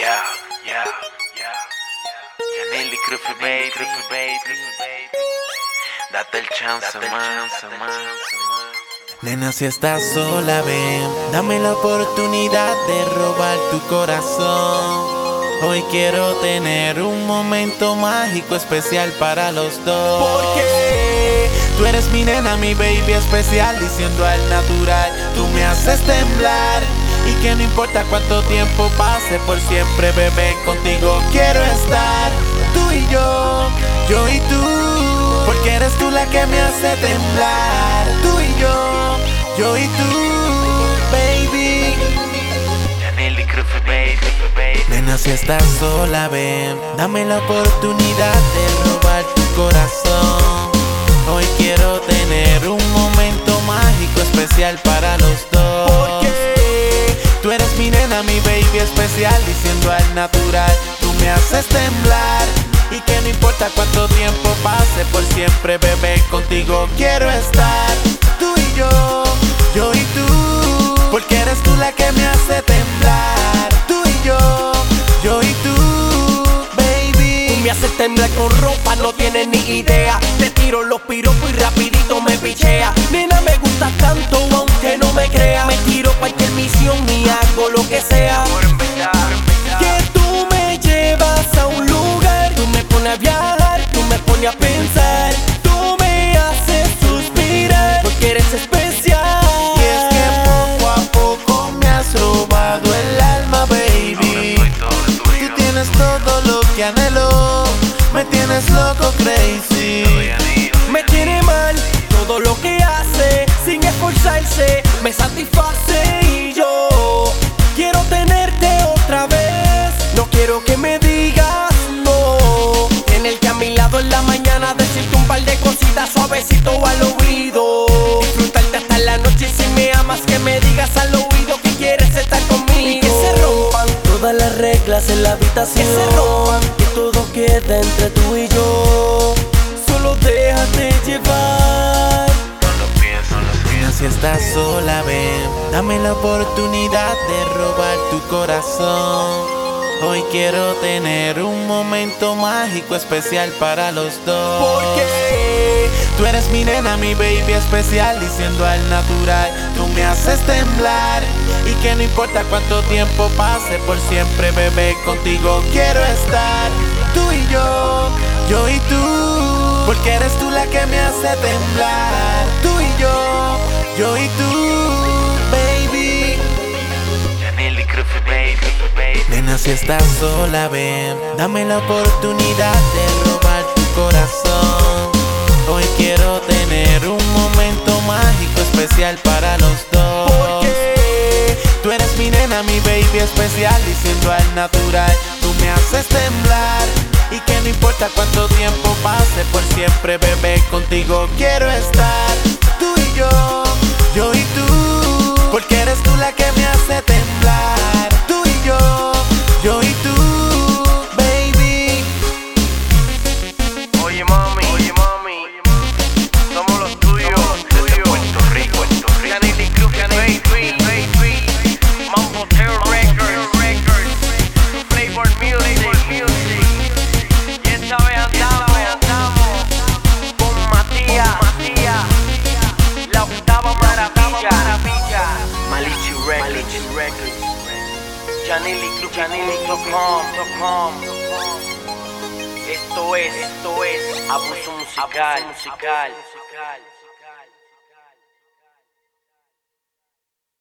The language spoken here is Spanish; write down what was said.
Yeah, yeah, yeah. Janelli Cruffy baby, Cruffy baby. Date el chance, man, man. Nena, si estás sola, ven, dame la oportunidad de robar tu corazón. Hoy quiero tener un momento mágico especial para los dos. Porque tú eres mi nena, mi baby especial, diciendo al natural, tú me haces temblar. Y que no importa cuánto tiempo pase, por siempre, bebé, contigo quiero estar. Tú y yo, yo y tú, porque eres tú la que me hace temblar. Tú y yo, yo y tú, baby. Nena, si estás sola, ven, dame la oportunidad de robar tu corazón. Especial, diciendo al natural, tú me haces temblar. Y que no importa cuánto tiempo pase, por siempre, bebé, contigo quiero estar. Tú y yo, yo y tú, porque eres tú la que me hace temblar. Tú y yo, yo y tú, baby. Tú me haces temblar con ropa, no tienes ni idea. Te tiro los piropos y rapidito me pichea. Nena, me gusta tanto, aunque no me crea. Me tiro cualquier misión y hago lo que sea. Viajar, tú me pones a pensar. Tú me haces suspirar, porque eres especial. Y es que poco a poco me has robado el alma, baby. Tú tienes todo lo que anhelo, me tienes loco, crazy. Me tiene mal todo lo que hace sin esforzarse, me satisface mañana, decirte un par de cositas suavecito al oído. Disfrutarte hasta la noche y si me amas que me digas al oído que quieres estar conmigo. Y que se rompan todas las reglas en la habitación. Que se rompan que todo queda entre tú y yo. Solo déjate llevar. No lo pienso, no lo pienso. si estás sola, ven, dame la oportunidad de robar tu corazón. Hoy quiero tener un momento mágico especial para los dos. Porque tú eres mi nena, mi baby especial, diciendo al natural, tú me haces temblar. Y que no importa cuánto tiempo pase, por siempre, bebé, contigo quiero estar. Tú y yo, yo y tú, porque eres tú la que me hace temblar. Tú y yo, yo y tú, si estás sola, ven, dame la oportunidad de robar tu corazón. Hoy quiero tener un momento mágico especial para los dos. Porque tú eres mi nena, mi baby especial, diciendo al natural, tú me haces temblar. Y que no importa cuánto tiempo pase, por siempre, bebé, contigo quiero estar. Records, Records. Janelli Cruffy, Janelli.com. Esto es, esto es abuso musical, musical.